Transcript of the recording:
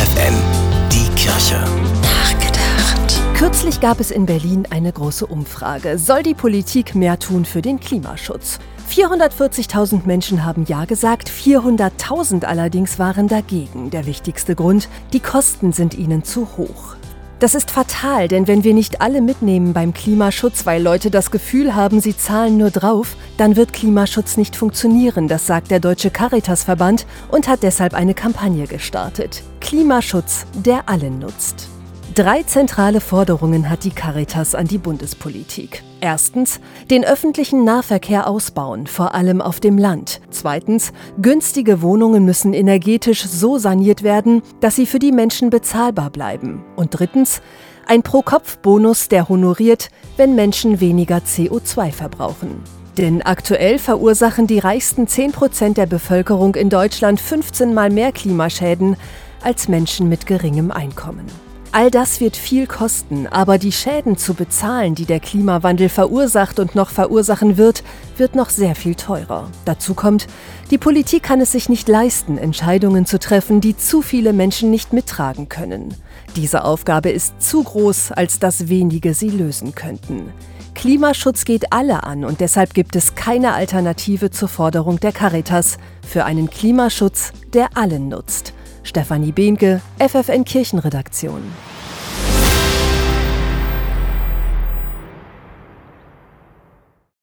FFN, die Kirche. Nachgedacht. Kürzlich gab es in Berlin eine große Umfrage. Soll die Politik mehr tun für den Klimaschutz? 440.000 Menschen haben Ja gesagt, 400.000 allerdings waren dagegen. Der wichtigste Grund, die Kosten sind ihnen zu hoch. Das ist fatal, denn wenn wir nicht alle mitnehmen beim Klimaschutz, weil Leute das Gefühl haben, sie zahlen nur drauf, dann wird Klimaschutz nicht funktionieren, das sagt der Deutsche Caritasverband und hat deshalb eine Kampagne gestartet. Klimaschutz, der allen nutzt. Drei zentrale Forderungen hat die Caritas an die Bundespolitik. Erstens, den öffentlichen Nahverkehr ausbauen, vor allem auf dem Land. Zweitens, günstige Wohnungen müssen energetisch so saniert werden, dass sie für die Menschen bezahlbar bleiben. Und drittens, ein Pro-Kopf-Bonus, der honoriert, wenn Menschen weniger CO2 verbrauchen. Denn aktuell verursachen die reichsten 10% der Bevölkerung in Deutschland 15 mal mehr Klimaschäden als Menschen mit geringem Einkommen. All das wird viel kosten, aber die Schäden zu bezahlen, die der Klimawandel verursacht und noch verursachen wird, wird noch sehr viel teurer. Dazu kommt, die Politik kann es sich nicht leisten, Entscheidungen zu treffen, die zu viele Menschen nicht mittragen können. Diese Aufgabe ist zu groß, als dass wenige sie lösen könnten. Klimaschutz geht alle an und deshalb gibt es keine Alternative zur Forderung der Caritas für einen Klimaschutz, der allen nutzt. Stefanie Behnke, FFN Kirchenredaktion.